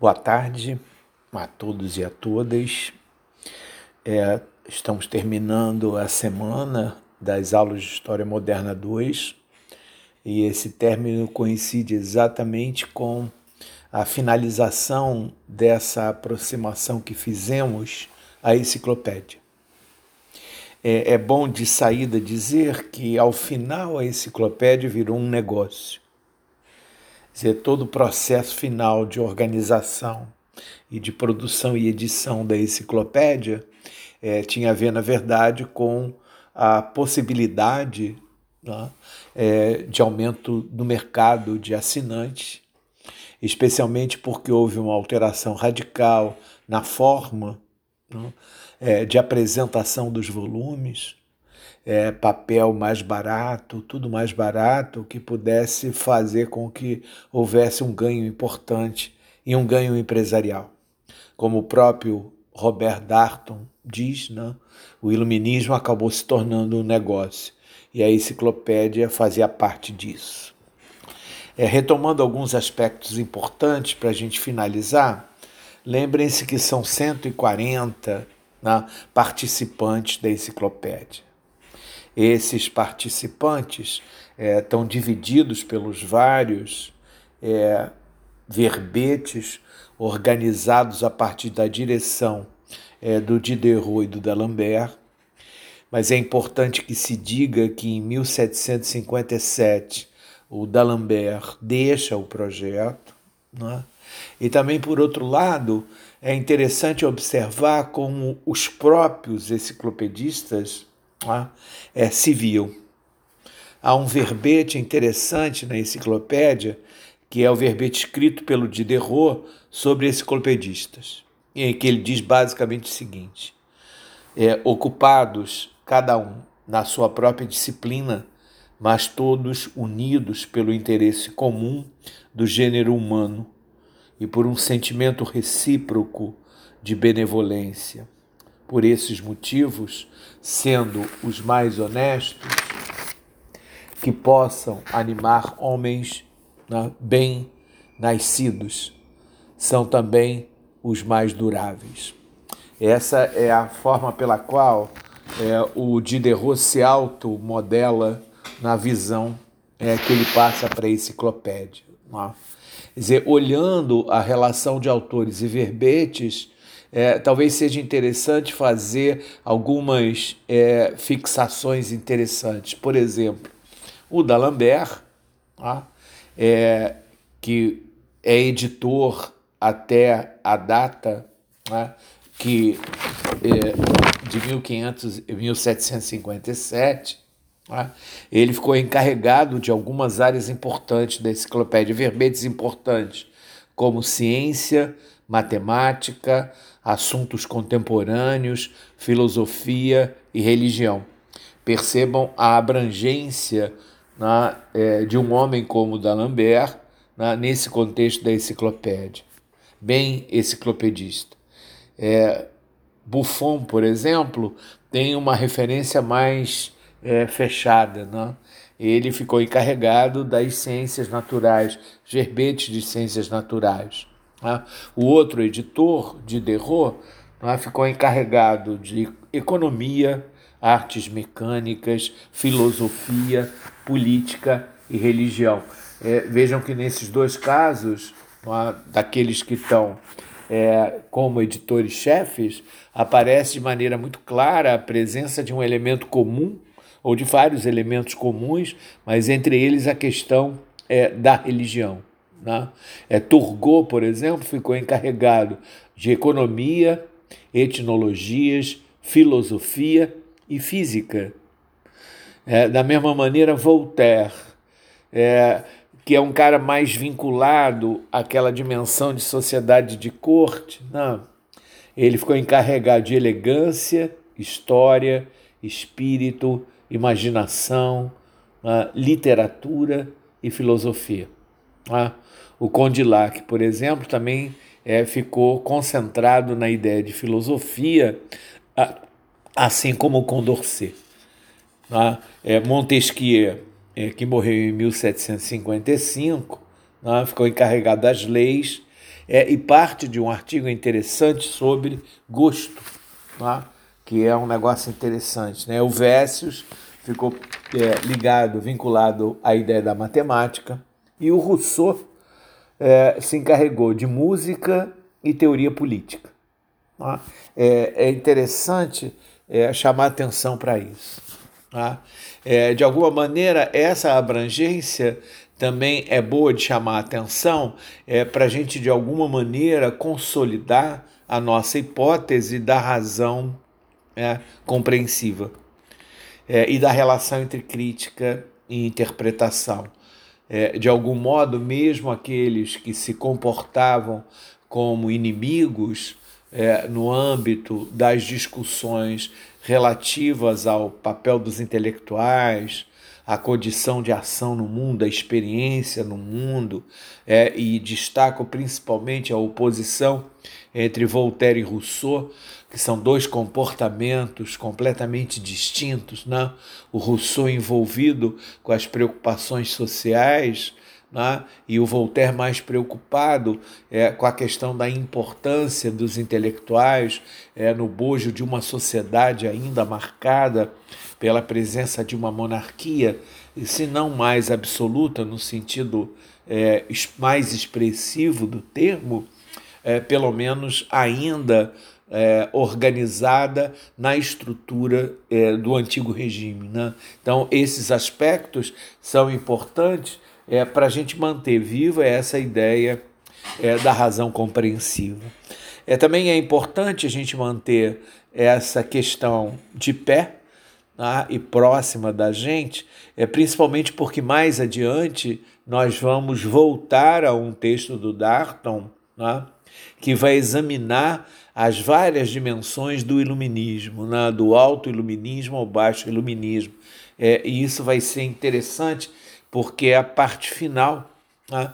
Boa tarde a todos e a todas. É, estamos terminando a semana das aulas de História Moderna 2 e esse término coincide exatamente com a finalização dessa aproximação que fizemos à enciclopédia. É, é bom de saída dizer que, ao final, a enciclopédia virou um negócio dizer, todo o processo final de organização e de produção e edição da enciclopédia é, tinha a ver, na verdade, com a possibilidade né, é, de aumento no mercado de assinantes, especialmente porque houve uma alteração radical na forma né, é, de apresentação dos volumes é, papel mais barato, tudo mais barato, que pudesse fazer com que houvesse um ganho importante e um ganho empresarial. Como o próprio Robert Darton diz, né, o iluminismo acabou se tornando um negócio e a enciclopédia fazia parte disso. É, retomando alguns aspectos importantes para a gente finalizar, lembrem-se que são 140 né, participantes da enciclopédia. Esses participantes é, estão divididos pelos vários é, verbetes organizados a partir da direção é, do Diderot e do D'Alembert, mas é importante que se diga que em 1757 o D'Alembert deixa o projeto, né? e também, por outro lado, é interessante observar como os próprios enciclopedistas é civil. Há um verbete interessante na enciclopédia, que é o verbete escrito pelo Diderot sobre enciclopedistas, em que ele diz basicamente o seguinte: é, ocupados, cada um na sua própria disciplina, mas todos unidos pelo interesse comum do gênero humano e por um sentimento recíproco de benevolência. Por esses motivos, sendo os mais honestos, que possam animar homens né, bem nascidos, são também os mais duráveis. Essa é a forma pela qual é, o Diderot se auto-modela na visão é, que ele passa para a enciclopédia. Né? Quer dizer, olhando a relação de autores e verbetes, é, talvez seja interessante fazer algumas é, fixações interessantes. Por exemplo, o D'Alembert, tá? é, que é editor até a data né, que é, de 1500, 1757, tá? ele ficou encarregado de algumas áreas importantes da enciclopédia, verbetes importantes, como ciência, matemática, assuntos contemporâneos, filosofia e religião. Percebam a abrangência né, é, de um homem como D'Alembert né, nesse contexto da enciclopédia, bem enciclopedista. É, Buffon, por exemplo, tem uma referência mais é, fechada. Né? Ele ficou encarregado das ciências naturais, verbetes de ciências naturais. Né? O outro editor, Diderot, né, ficou encarregado de economia, artes mecânicas, filosofia, política e religião. É, vejam que nesses dois casos, né, daqueles que estão é, como editores-chefes, aparece de maneira muito clara a presença de um elemento comum, ou de vários elementos comuns, mas entre eles a questão é, da religião. Né? É, Turgot, por exemplo, ficou encarregado de economia, etnologias, filosofia e física. É, da mesma maneira, Voltaire, é, que é um cara mais vinculado àquela dimensão de sociedade de corte. Né? ele ficou encarregado de elegância, história, espírito, imaginação, né? literatura e filosofia. Né? O Condillac, por exemplo, também é, ficou concentrado na ideia de filosofia, assim como o Condorcet. Né? É, Montesquieu, é, que morreu em 1755, né? ficou encarregado das leis é, e parte de um artigo interessante sobre gosto, tá? que é um negócio interessante. Né? O Vécius ficou é, ligado, vinculado à ideia da matemática, e o Rousseau é, se encarregou de música e teoria política. Tá? É, é interessante é, chamar atenção para isso. Tá? É, de alguma maneira, essa abrangência também é boa de chamar atenção é, para a gente, de alguma maneira, consolidar a nossa hipótese da razão é, compreensiva e da relação entre crítica e interpretação. É, de algum modo, mesmo aqueles que se comportavam como inimigos é, no âmbito das discussões relativas ao papel dos intelectuais, a condição de ação no mundo, a experiência no mundo, é, e destaco principalmente a oposição entre Voltaire e Rousseau, que são dois comportamentos completamente distintos. Né? O Rousseau envolvido com as preocupações sociais, né? e o Voltaire mais preocupado é, com a questão da importância dos intelectuais é, no bojo de uma sociedade ainda marcada pela presença de uma monarquia, se não mais absoluta, no sentido é, mais expressivo do termo, é, pelo menos ainda é, organizada na estrutura é, do antigo regime. Né? Então, esses aspectos são importantes é, para a gente manter viva essa ideia é, da razão compreensiva. É, também é importante a gente manter essa questão de pé, né, e próxima da gente, é principalmente porque mais adiante nós vamos voltar a um texto do Darton, né, que vai examinar as várias dimensões do iluminismo, né, do alto iluminismo ao baixo iluminismo. É, e isso vai ser interessante porque é a parte final né,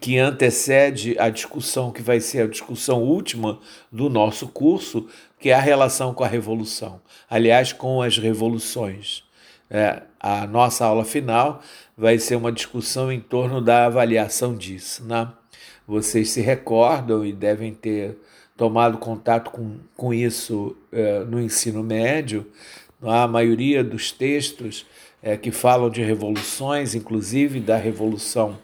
que antecede a discussão que vai ser a discussão última do nosso curso, que é a relação com a revolução. Aliás, com as revoluções. É, a nossa aula final vai ser uma discussão em torno da avaliação disso. Né? Vocês se recordam e devem ter tomado contato com, com isso é, no ensino médio. A maioria dos textos é, que falam de revoluções, inclusive da revolução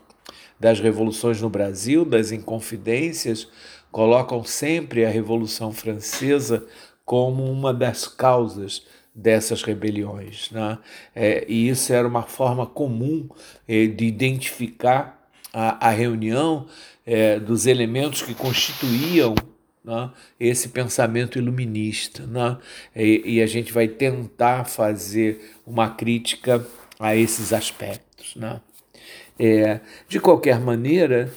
das revoluções no Brasil, das inconfidências, colocam sempre a Revolução Francesa como uma das causas dessas rebeliões. Né? É, e isso era uma forma comum é, de identificar a, a reunião é, dos elementos que constituíam né, esse pensamento iluminista. Né? E, e, a gente vai tentar fazer uma crítica a esses aspectos. Né? É, de qualquer maneira,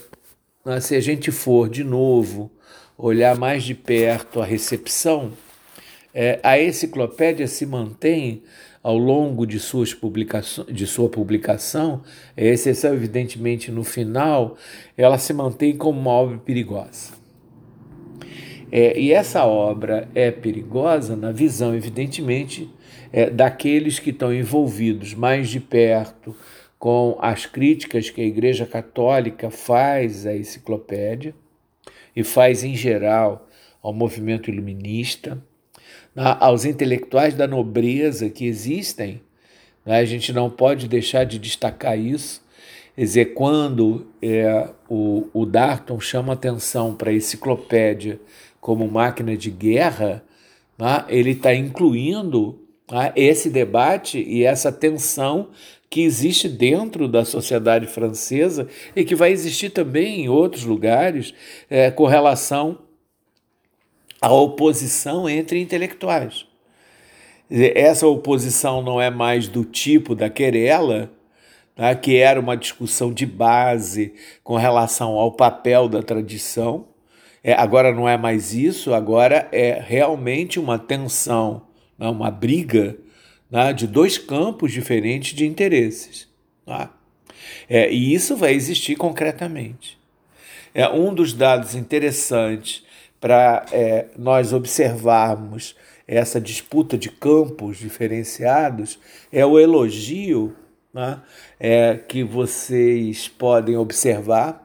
né, se a gente for de novo olhar mais de perto a recepção, é, a enciclopédia se mantém ao longo de, suas publicações, de sua publicação, a exceção evidentemente no final, ela se mantém como uma obra perigosa. É, e essa obra é perigosa na visão, evidentemente, é, daqueles que estão envolvidos mais de perto com as críticas que a Igreja Católica faz à enciclopédia e faz em geral ao movimento iluminista, aos intelectuais da nobreza que existem. Né? A gente não pode deixar de destacar isso. Quer dizer, quando é, o, o Darton chama atenção para a enciclopédia como máquina de guerra, né, ele está incluindo né, esse debate e essa tensão que existe dentro da sociedade francesa e que vai existir também em outros lugares é, com relação à oposição entre intelectuais. Essa oposição não é mais do tipo da querela, né, que era uma discussão de base com relação ao papel da tradição, é, agora não é mais isso, agora é realmente uma tensão, né, uma briga né, de dois campos diferentes de interesses. Tá? É, e isso vai existir concretamente. É um dos dados interessantes para é, nós observarmos essa disputa de campos diferenciados é o elogio né, é, que vocês podem observar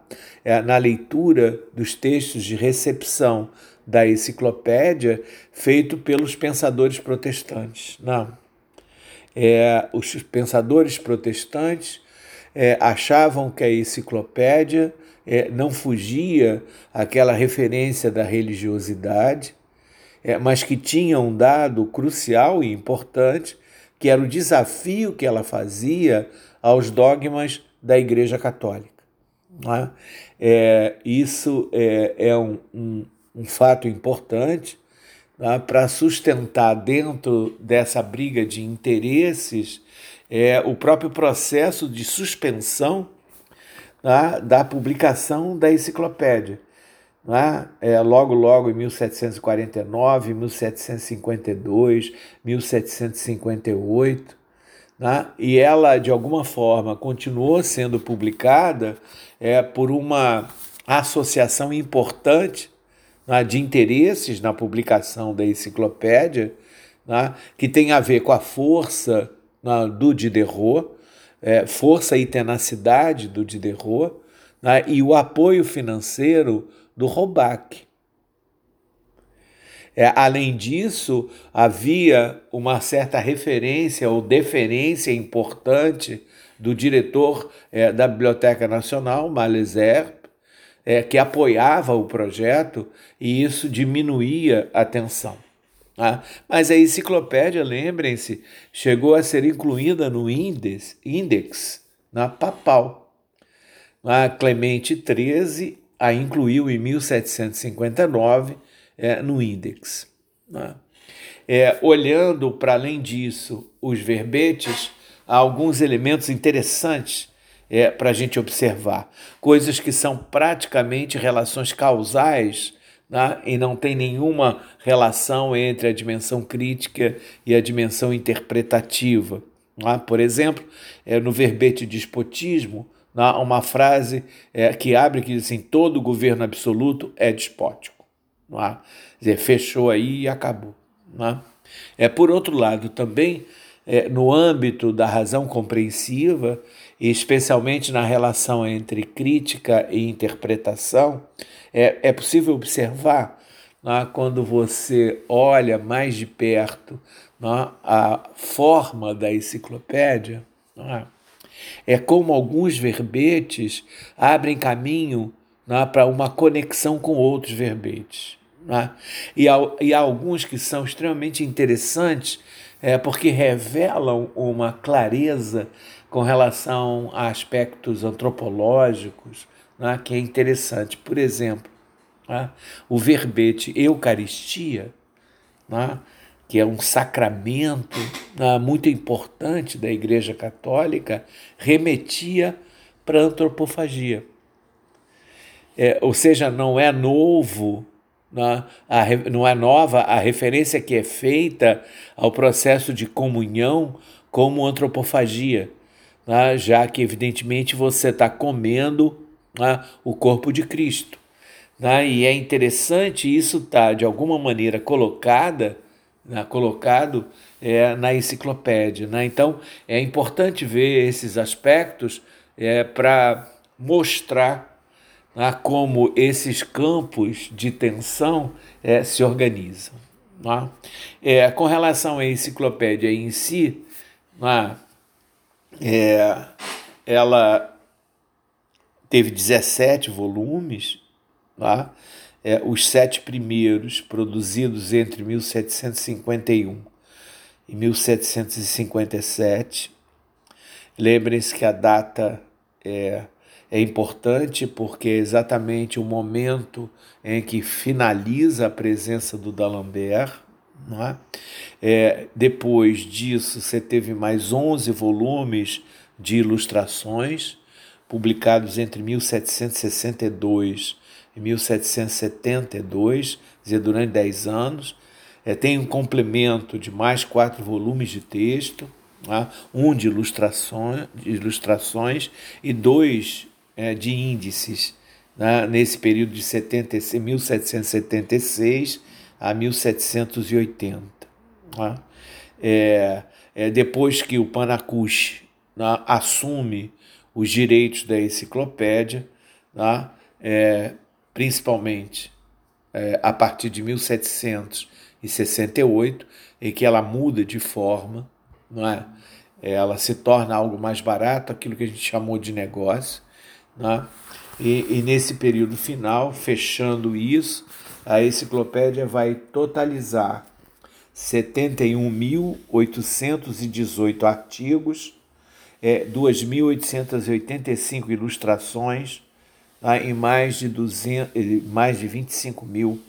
na leitura dos textos de recepção da enciclopédia feito pelos pensadores protestantes. Não. É, os pensadores protestantes é, achavam que a enciclopédia é, não fugia àquela referência da religiosidade, é, mas que tinha um dado crucial e importante, que era o desafio que ela fazia aos dogmas da Igreja Católica. É? é? isso é, é um, um, um, fato importante é? para sustentar dentro dessa briga de interesses é, o próprio processo de suspensão é? da publicação da enciclopédia. É? é, logo, logo em 1749, 1752, 1758, né? e ela, de alguma forma, continuou sendo publicada é, por uma associação importante né, de interesses na publicação da enciclopédia, né, que tem a ver com a força né, do Diderot, é, força e tenacidade do Diderot, né, e o apoio financeiro do Robac. É, além disso, havia uma certa referência ou deferência importante do diretor é, da Biblioteca Nacional, Malezer, é, que apoiava o projeto e isso diminuía a tensão. Tá? Mas a enciclopédia, lembrem-se, chegou a ser incluída no índex, índex na papal. A Clemente XIII a incluiu em 1759 é, no índex. Né? É, olhando para além disso os verbetes, há alguns elementos interessantes é, para a gente observar. Coisas que são praticamente relações causais né? e não tem nenhuma relação entre a dimensão crítica e a dimensão interpretativa. Né? Por exemplo, é, no verbete despotismo, uma frase é, que abre que diz assim: todo governo absoluto é despótico. Não é? Dizer, fechou aí e acabou. Não é? é, por outro lado, também é, no âmbito da razão compreensiva, especialmente na relação entre crítica e interpretação, é, é possível observar é? quando você olha mais de perto a forma da enciclopédia. É? Como alguns verbetes abrem caminho para uma conexão com outros verbetes. Né? E, há, e há alguns que são extremamente interessantes é, porque revelam uma clareza com relação a aspectos antropológicos né, que é interessante. Por exemplo, né, o verbete Eucaristia, né, que é um sacramento né, muito importante da Igreja Católica, remetia para a antropofagia. É, ou seja, não é novo, né, a, não é nova a referência que é feita ao processo de comunhão como antropofagia, né, já que, evidentemente, você está comendo né, o corpo de Cristo. E é interessante isso estar, tá, de alguma maneira, colocada colocado é, na enciclopédia. Então, é importante ver esses aspectos é, para mostrar né, como esses campos de tensão é, se organizam. Né? É, com relação à enciclopédia em si, né, é, ela teve 17 volumes, tá? é, os sete primeiros, produzidos entre 1751 e 1757. Lembrem-se que a data é, é importante porque é exatamente o momento em que finaliza a presença do D'Alembert. É? É, depois disso, você teve mais 11 volumes de ilustrações, publicados entre 1762 em 1772, dizer, durante 10 anos. É, tem um complemento de mais quatro volumes de texto, tá? um de ilustrações, de ilustrações e dois é, de índices, né? nesse período de 70, 1776 a 1780. Tá? É, é, depois que o Panacush né, assume os direitos da enciclopédia, tá? é, principalmente é, a partir de 1768, em que ela muda de forma, não é? ela se torna algo mais barato, aquilo que a gente chamou de negócio. Né? E, e nesse período final, fechando isso, a enciclopédia vai totalizar 71.818 artigos, é, 2.885 ilustrações tá? em mais de, 200, mais de 25 mil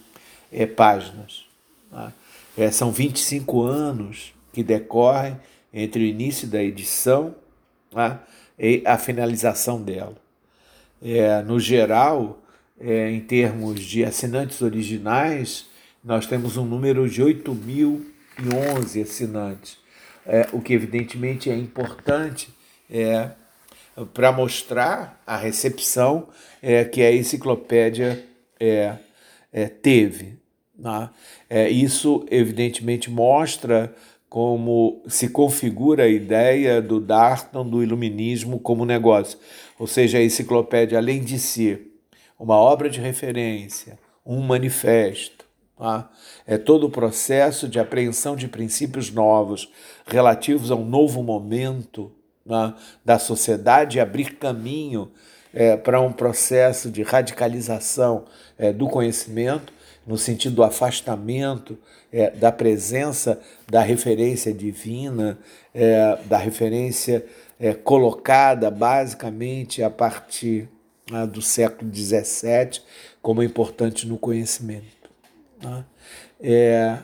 é, páginas. Tá? É, são 25 anos que decorrem entre o início da edição tá? e a finalização dela. É, no geral, é, em termos de assinantes originais, nós temos um número de 8.011 assinantes, é, o que evidentemente é importante é, para mostrar a recepção é, que a enciclopédia é, é, teve. Né? É, isso evidentemente mostra como se configura a ideia do Darton do iluminismo como negócio. Ou seja, a enciclopédia, além de ser uma obra de referência, um manifesto, tá? é todo o processo de apreensão de princípios novos relativos a um novo momento tá? da sociedade, abrir caminho é, para um processo de radicalização é, do conhecimento no sentido do afastamento é, da presença da referência divina, é, da referência é, colocada basicamente a partir né, do século XVII como importante no conhecimento. Né? É,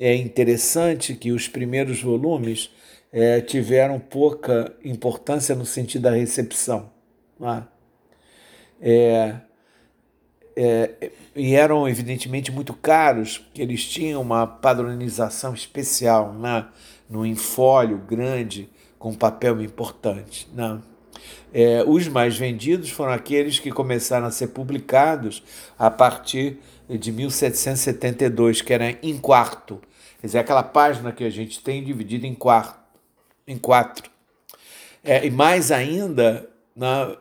é interessante que os primeiros volumes é, tiveram pouca importância no sentido da recepção. Né? É, é, e eram evidentemente muito caros, porque eles tinham uma padronização especial né, no infólio grande com papel importante. Né? É, os mais vendidos foram aqueles que começaram a ser publicados a partir de 1772, que era em quarto. Quer dizer, aquela página que a gente tem dividida em, quarto, em quatro. É, e mais ainda, na, é,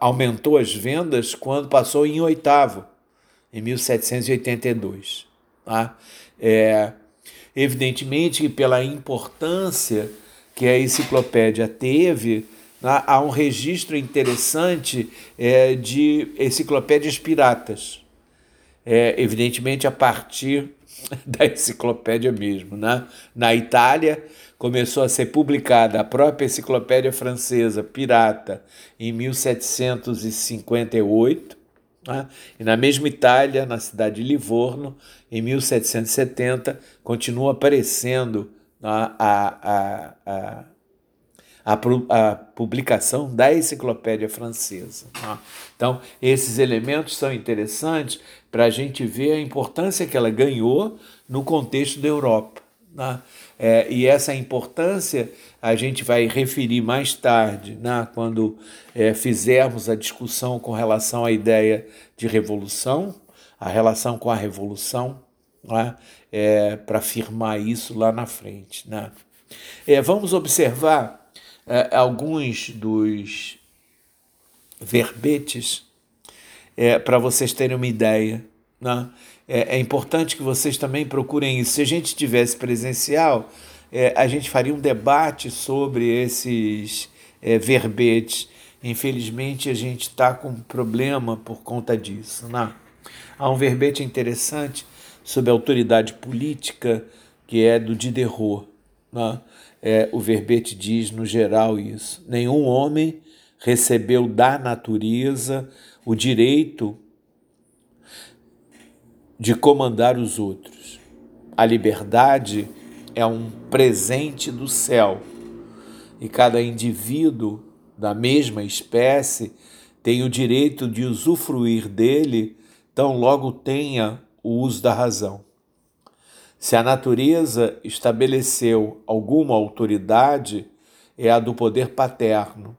aumentou as vendas quando passou em oitavo, em 1782. Tá? É, evidentemente que pela importância que a enciclopédia teve, né, há um registro interessante é, de enciclopédias piratas. É, evidentemente a partir da enciclopédia mesmo. Né? Na Itália, começou a ser publicada a própria enciclopédia francesa pirata em 1758, né? e na mesma Itália, na cidade de Livorno, em 1770, continua aparecendo né, a, a, a, a, a publicação da enciclopédia francesa. Né? Então, esses elementos são interessantes para a gente ver a importância que ela ganhou no contexto da Europa. Né? É, e essa importância a gente vai referir mais tarde, né, quando é, fizermos a discussão com relação à ideia de revolução, a relação com a revolução, né, é, para afirmar isso lá na frente. Né. É, vamos observar é, alguns dos verbetes é, para vocês terem uma ideia. Né? é, é importante que vocês também procurem isso. Se a gente tivesse presencial, é, a gente faria um debate sobre esses é, verbetes. Infelizmente, a gente está com problema por conta disso. Né? Há um verbete interessante sobre a autoridade política, que é do Diderot. Né? É, o verbete diz, no geral, isso: nenhum homem recebeu da natureza o direito de comandar os outros. A liberdade é um presente do céu e cada indivíduo da mesma espécie tem o direito de usufruir dele, tão logo tenha o uso da razão. Se a natureza estabeleceu alguma autoridade, é a do poder paterno,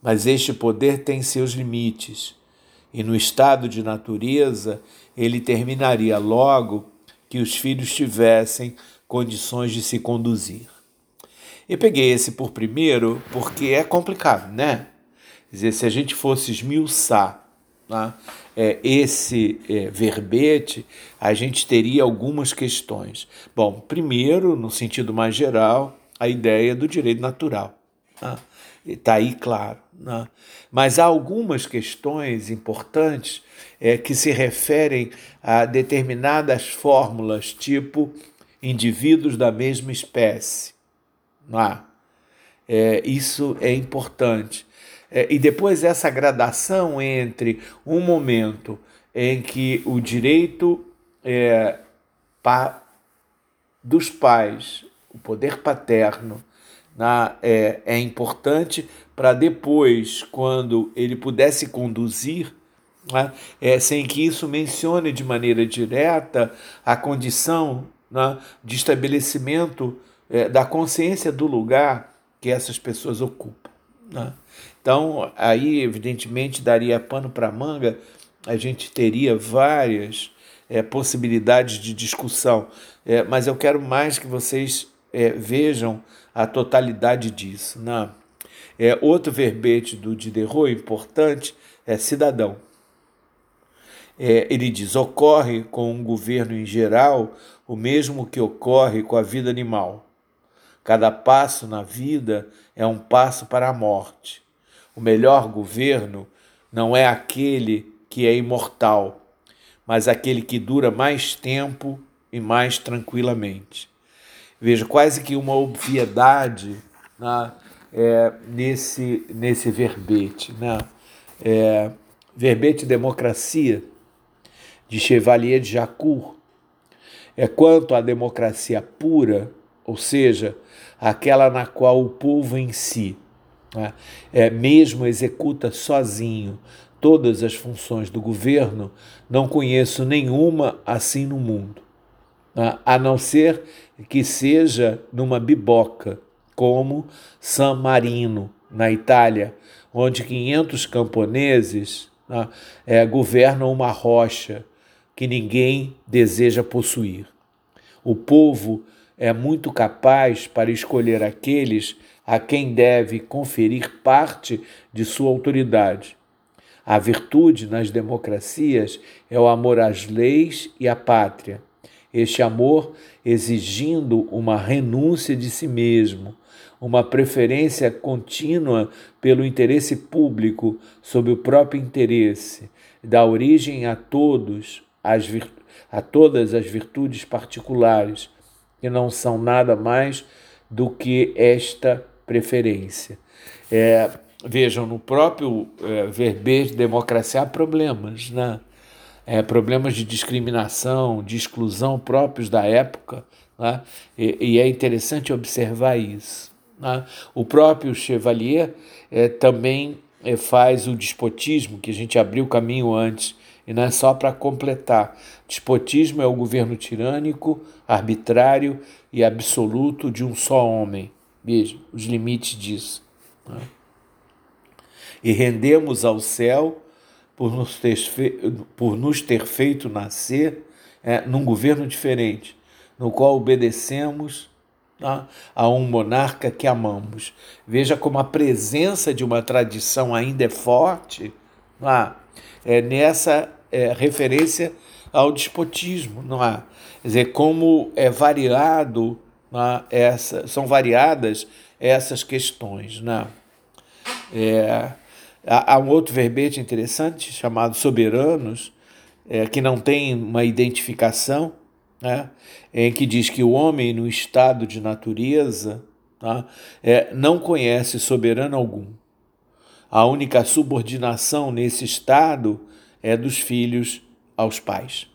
mas este poder tem seus limites e no estado de natureza ele terminaria logo que os filhos tivessem condições de se conduzir. Eu peguei esse por primeiro porque é complicado, né? Quer dizer, se a gente fosse esmiuçar né, é, esse é, verbete, a gente teria algumas questões. Bom, primeiro, no sentido mais geral, a ideia do direito natural. Está né? aí claro. Né? Mas há algumas questões importantes é, que se referem a determinadas fórmulas, tipo indivíduos da mesma espécie. Não é, isso é importante. É, e depois essa gradação entre um momento em que o direito é, pa, dos pais, o poder paterno, na, é, é importante para depois, quando ele pudesse conduzir né, é, sem que isso mencione de maneira direta a condição né, de estabelecimento é, da consciência do lugar que essas pessoas ocupam. Né? Então, aí, evidentemente, daria pano para manga, a gente teria várias é, possibilidades de discussão, é, mas eu quero mais que vocês é, vejam a totalidade disso. Né? É, outro verbete do Diderot importante é cidadão é, ele diz: ocorre com um governo em geral o mesmo que ocorre com a vida animal. Cada passo na vida é um passo para a morte. O melhor governo não é aquele que é imortal, mas aquele que dura mais tempo e mais tranquilamente. Veja, quase que uma obviedade né, é, nesse, nesse verbete. Né? É, verbete democracia de Chevalier de Jacour, é quanto à democracia pura, ou seja, aquela na qual o povo em si né, é, mesmo executa sozinho todas as funções do governo, não conheço nenhuma assim no mundo, né, a não ser que seja numa biboca, como San Marino, na Itália, onde 500 camponeses né, é, governam uma rocha que ninguém deseja possuir. O povo é muito capaz para escolher aqueles a quem deve conferir parte de sua autoridade. A virtude nas democracias é o amor às leis e à pátria. Este amor exigindo uma renúncia de si mesmo, uma preferência contínua pelo interesse público sobre o próprio interesse, dá origem a todos as a todas as virtudes particulares, que não são nada mais do que esta preferência. É, vejam, no próprio é, verbete democracia há problemas, né? É, problemas de discriminação, de exclusão próprios da época, né? e, e é interessante observar isso. Né? O próprio Chevalier é, também é, faz o despotismo, que a gente abriu caminho antes, e não é só para completar. Despotismo é o governo tirânico, arbitrário e absoluto de um só homem. Veja os limites disso. Né? E rendemos ao céu por nos ter, por nos ter feito nascer é, num governo diferente, no qual obedecemos tá, a um monarca que amamos. Veja como a presença de uma tradição ainda é forte. Ah, é, nessa é, referência ao despotismo, não há? Quer dizer, como é variado, essa, são variadas essas questões. É? há, há um outro verbete interessante chamado soberanos, é, que não tem uma identificação, né? em que diz que o homem no estado de natureza tá? é, não conhece soberano algum. A única subordinação nesse estado é dos filhos aos pais.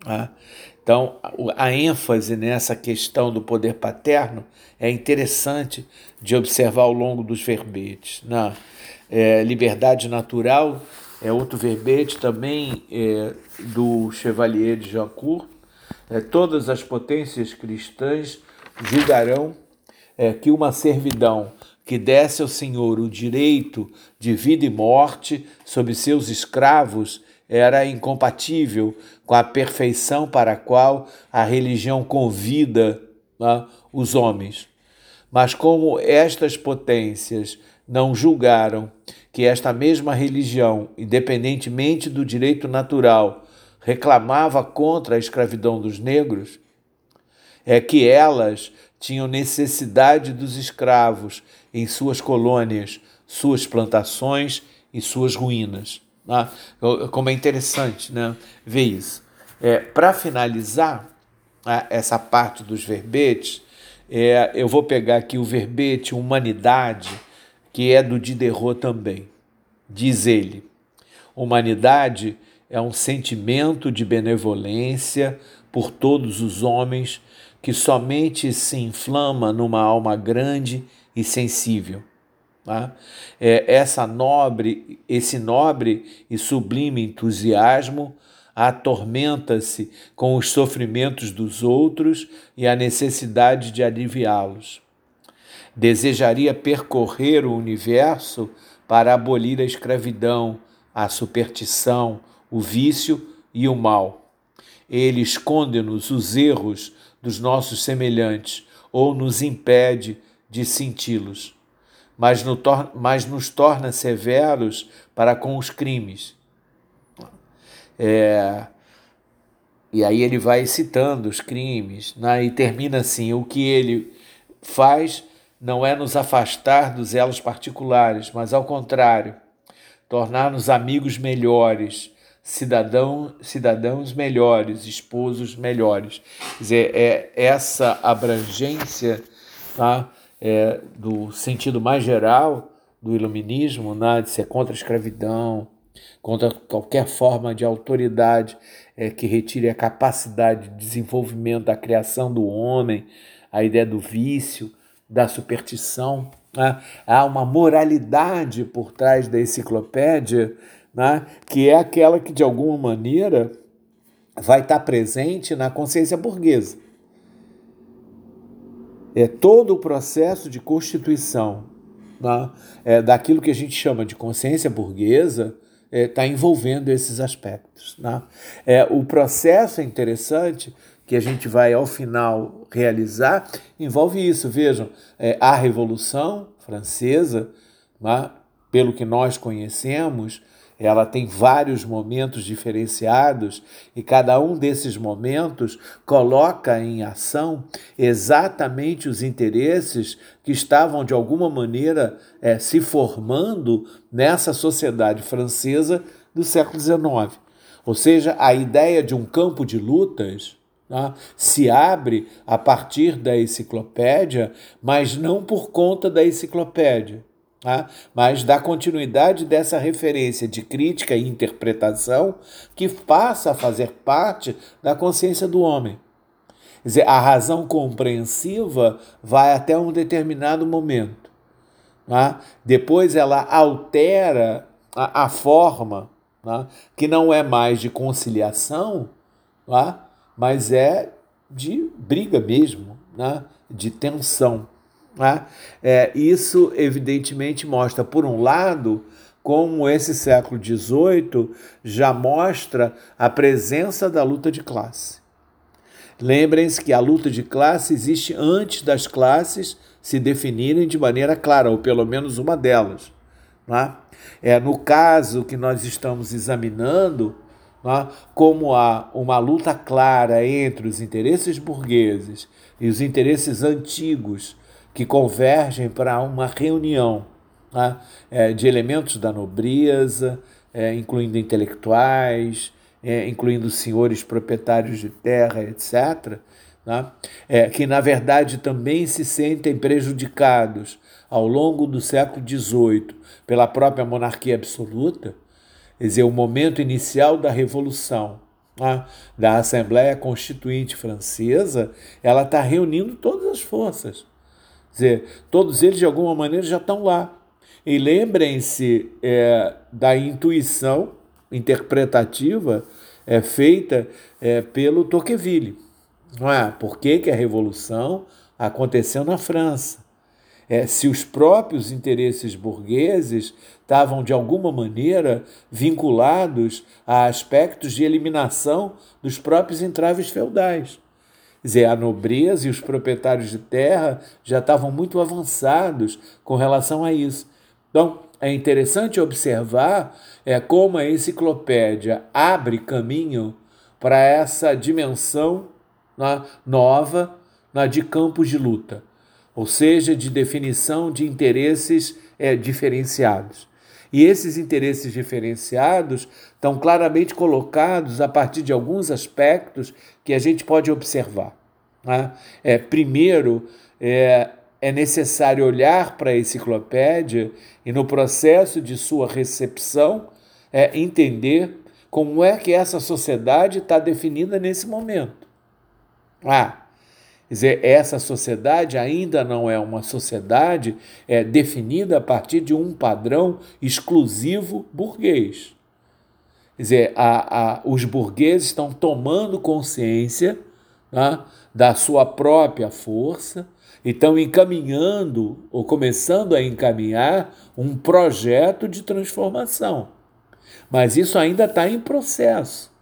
Tá? Então, a ênfase nessa questão do poder paterno é interessante de observar ao longo dos verbetes. Né? É, liberdade natural é outro verbete também é, do Chevalier de Jancourt. É, todas as potências cristãs julgarão é, que uma servidão que desse ao Senhor o direito de vida e morte sobre seus escravos era incompatível com a perfeição para a qual a religião convida né, os homens. Mas como estas potências não julgaram que esta mesma religião, independentemente do direito natural, reclamava contra a escravidão dos negros, é que elas tinham necessidade dos escravos em suas colônias, suas plantações e suas ruínas. Né? Como é interessante né, ver isso. É, Para finalizar né, essa parte dos verbetes, é, eu vou pegar aqui o verbete humanidade, que é do Diderot também. Diz ele: humanidade é um sentimento de benevolência por todos os homens que somente se inflama numa alma grande e sensível. Tá? É, essa nobre, esse nobre e sublime entusiasmo atormenta-se com os sofrimentos dos outros e a necessidade de aliviá-los. Desejaria percorrer o universo para abolir a escravidão, a superstição, o vício e o mal. Ele esconde-nos os erros dos nossos semelhantes ou nos impede de senti-los, mas, no, mas nos torna severos para com os crimes é, e aí ele vai citando os crimes né, e termina assim: o que ele faz não é nos afastar dos elos particulares, mas ao contrário, tornar-nos amigos melhores, cidadão, cidadãos melhores, esposos melhores. Quer dizer, é essa abrangência tá, é, do sentido mais geral do iluminismo, né, de ser contra a escravidão, contra qualquer forma de autoridade é, que retire a capacidade de desenvolvimento da criação do homem, a ideia do vício, da superstição. Né? Há uma moralidade por trás da enciclopédia, né? que é aquela que, de alguma maneira, vai estar presente na consciência burguesa. É todo o processo de constituição né? é, daquilo que a gente chama de consciência burguesa está é, tá envolvendo esses aspectos. Né? É, o processo é interessante que a gente vai ao final realizar envolve isso. Vejam, é, a Revolução Francesa, né, pelo que nós conhecemos, ela tem vários momentos diferenciados e cada um desses momentos coloca em ação exatamente os interesses que estavam de alguma maneira é, se formando nessa sociedade francesa do século XIX. Ou seja, a ideia de um campo de lutas né, se abre a partir da enciclopédia, mas não por conta da enciclopédia Tá? mas dá continuidade dessa referência de crítica e interpretação que passa a fazer parte da consciência do homem. Quer dizer, a razão compreensiva vai até um determinado momento. Tá? Depois ela altera a, a forma, tá? que não é mais de conciliação, tá? mas é de briga mesmo, né? de tensão. Né? É, isso, evidentemente, mostra, por um lado, como esse século XVIII já mostra a presença da luta de classe. Lembrem-se que a luta de classe existe antes das classes se definirem de maneira clara, ou pelo menos uma delas. Né? É, no caso que nós estamos examinando, né, como há uma luta clara entre os interesses burgueses e os interesses antigos que convergem para uma reunião né, é, de elementos da nobreza, é, incluindo intelectuais, é, incluindo senhores proprietários de terra, etc., né, é, que na verdade também se sentem prejudicados ao longo do século XVIII pela própria monarquia absoluta, quer dizer, o momento inicial da Revolução, né, da Assembleia Constituinte Francesa, ela está reunindo todas as forças dizer, todos eles de alguma maneira já estão lá. E lembrem-se é, da intuição interpretativa é, feita é, pelo Tocqueville. Não é? Por que, que a Revolução aconteceu na França? É, se os próprios interesses burgueses estavam de alguma maneira vinculados a aspectos de eliminação dos próprios entraves feudais. Dizer, a nobreza e os proprietários de terra já estavam muito avançados com relação a isso. Então, é interessante observar é, como a enciclopédia abre caminho para essa dimensão né, nova né, de campos de luta, ou seja, de definição de interesses é, diferenciados. E esses interesses diferenciados estão claramente colocados a partir de alguns aspectos que a gente pode observar. Né? É, primeiro, é, é necessário olhar para a enciclopédia e, no processo de sua recepção, é, entender como é que essa sociedade está definida nesse momento. Ah, Quer dizer, essa sociedade ainda não é uma sociedade é, definida a partir de um padrão exclusivo burguês. Quer dizer, a, a, os burgueses estão tomando consciência né, da sua própria força e estão encaminhando ou começando a encaminhar um projeto de transformação. Mas isso ainda está em processo.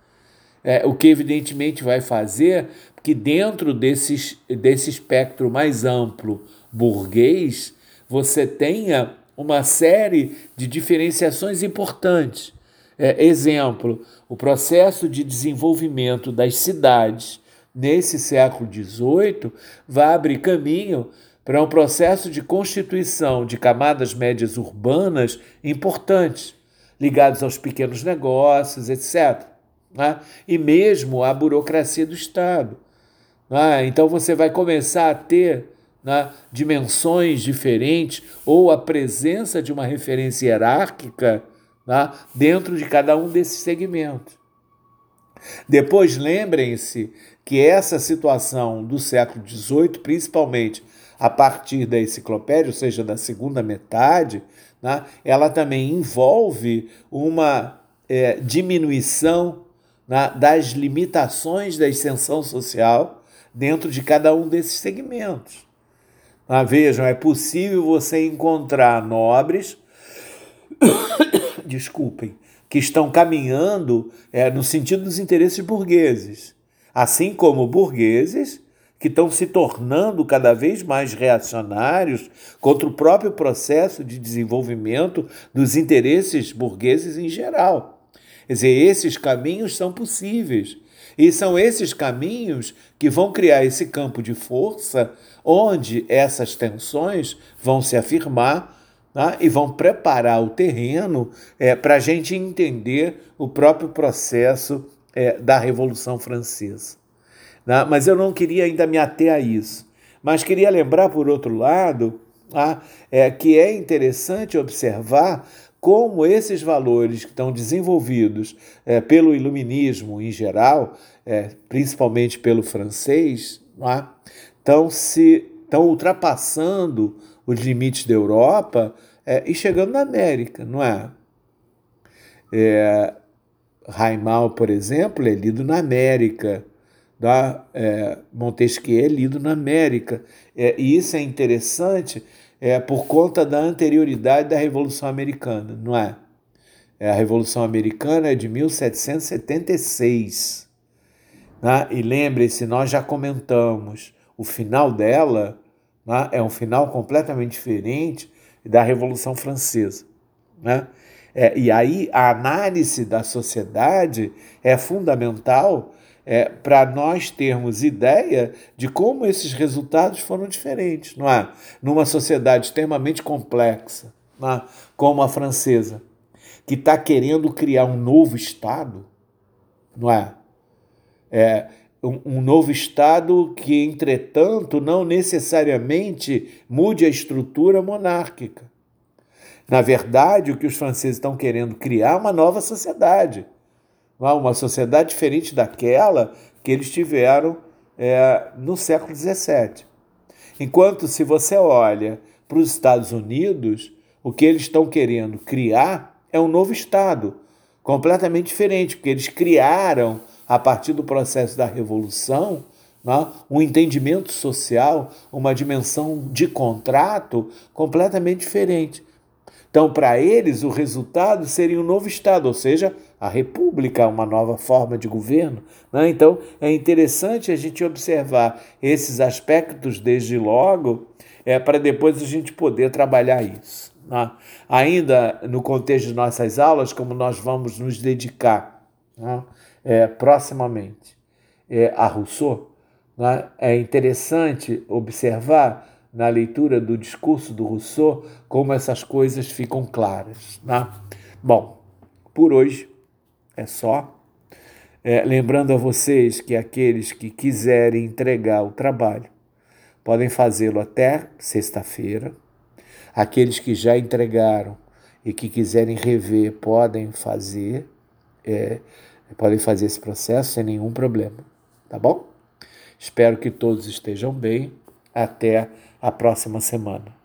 É, o que evidentemente vai fazer que dentro desse, desse espectro mais amplo burguês você tenha uma série de diferenciações importantes. É, exemplo, o processo de desenvolvimento das cidades nesse século XVIII vai abrir caminho para um processo de constituição de camadas médias urbanas importantes, ligados aos pequenos negócios, etc. Né? E mesmo à burocracia do Estado. Né? Então você vai começar a ter né, dimensões diferentes ou a presença de uma referência hierárquica né, dentro de cada um desses segmentos. Depois, lembrem-se que essa situação do século XVIII, principalmente a partir da enciclopédia, ou seja, da segunda metade, né, ela também envolve uma é, diminuição né, das limitações da extensão social dentro de cada um desses segmentos. Ah, vejam, é possível você encontrar nobres, desculpem, que estão caminhando é, no sentido dos interesses burgueses, assim como burgueses que estão se tornando cada vez mais reacionários contra o próprio processo de desenvolvimento dos interesses burgueses em geral. Quer dizer, esses caminhos são possíveis. E são esses caminhos que vão criar esse campo de força onde essas tensões vão se afirmar né, e vão preparar o terreno é, para a gente entender o próprio processo é, da Revolução Francesa. Né? Mas eu não queria ainda me ater a isso. Mas queria lembrar, por outro lado, ah, é, que é interessante observar como esses valores que estão desenvolvidos é, pelo iluminismo em geral, é, principalmente pelo francês, é? estão se estão ultrapassando os limites da Europa é, e chegando na América, não é? é Raimal, por exemplo, é lido na América. Da, é, Montesquieu é lido na América. É, e isso é interessante é, por conta da anterioridade da Revolução Americana, não é? é a Revolução Americana é de 1776. Né? E lembre-se, nós já comentamos, o final dela né, é um final completamente diferente da Revolução Francesa. Né? É, e aí a análise da sociedade é fundamental é, para nós termos ideia de como esses resultados foram diferentes, não é? Numa sociedade extremamente complexa, é? como a francesa, que está querendo criar um novo Estado, não é? é um, um novo Estado que, entretanto, não necessariamente mude a estrutura monárquica. Na verdade, o que os franceses estão querendo criar é uma nova sociedade uma sociedade diferente daquela que eles tiveram é, no século XVII. Enquanto, se você olha para os Estados Unidos, o que eles estão querendo criar é um novo Estado, completamente diferente, porque eles criaram, a partir do processo da Revolução, né, um entendimento social, uma dimensão de contrato completamente diferente. Então, para eles, o resultado seria um novo Estado, ou seja, a República, uma nova forma de governo. Né? Então, é interessante a gente observar esses aspectos desde logo, é, para depois a gente poder trabalhar isso. Né? Ainda no contexto de nossas aulas, como nós vamos nos dedicar né? é, proximamente é, a Rousseau, né? é interessante observar na leitura do discurso do Rousseau como essas coisas ficam claras. Né? Bom, por hoje é só. É, lembrando a vocês que aqueles que quiserem entregar o trabalho podem fazê-lo até sexta-feira. Aqueles que já entregaram e que quiserem rever podem fazer, é, podem fazer esse processo sem nenhum problema, tá bom? Espero que todos estejam bem. Até a próxima semana.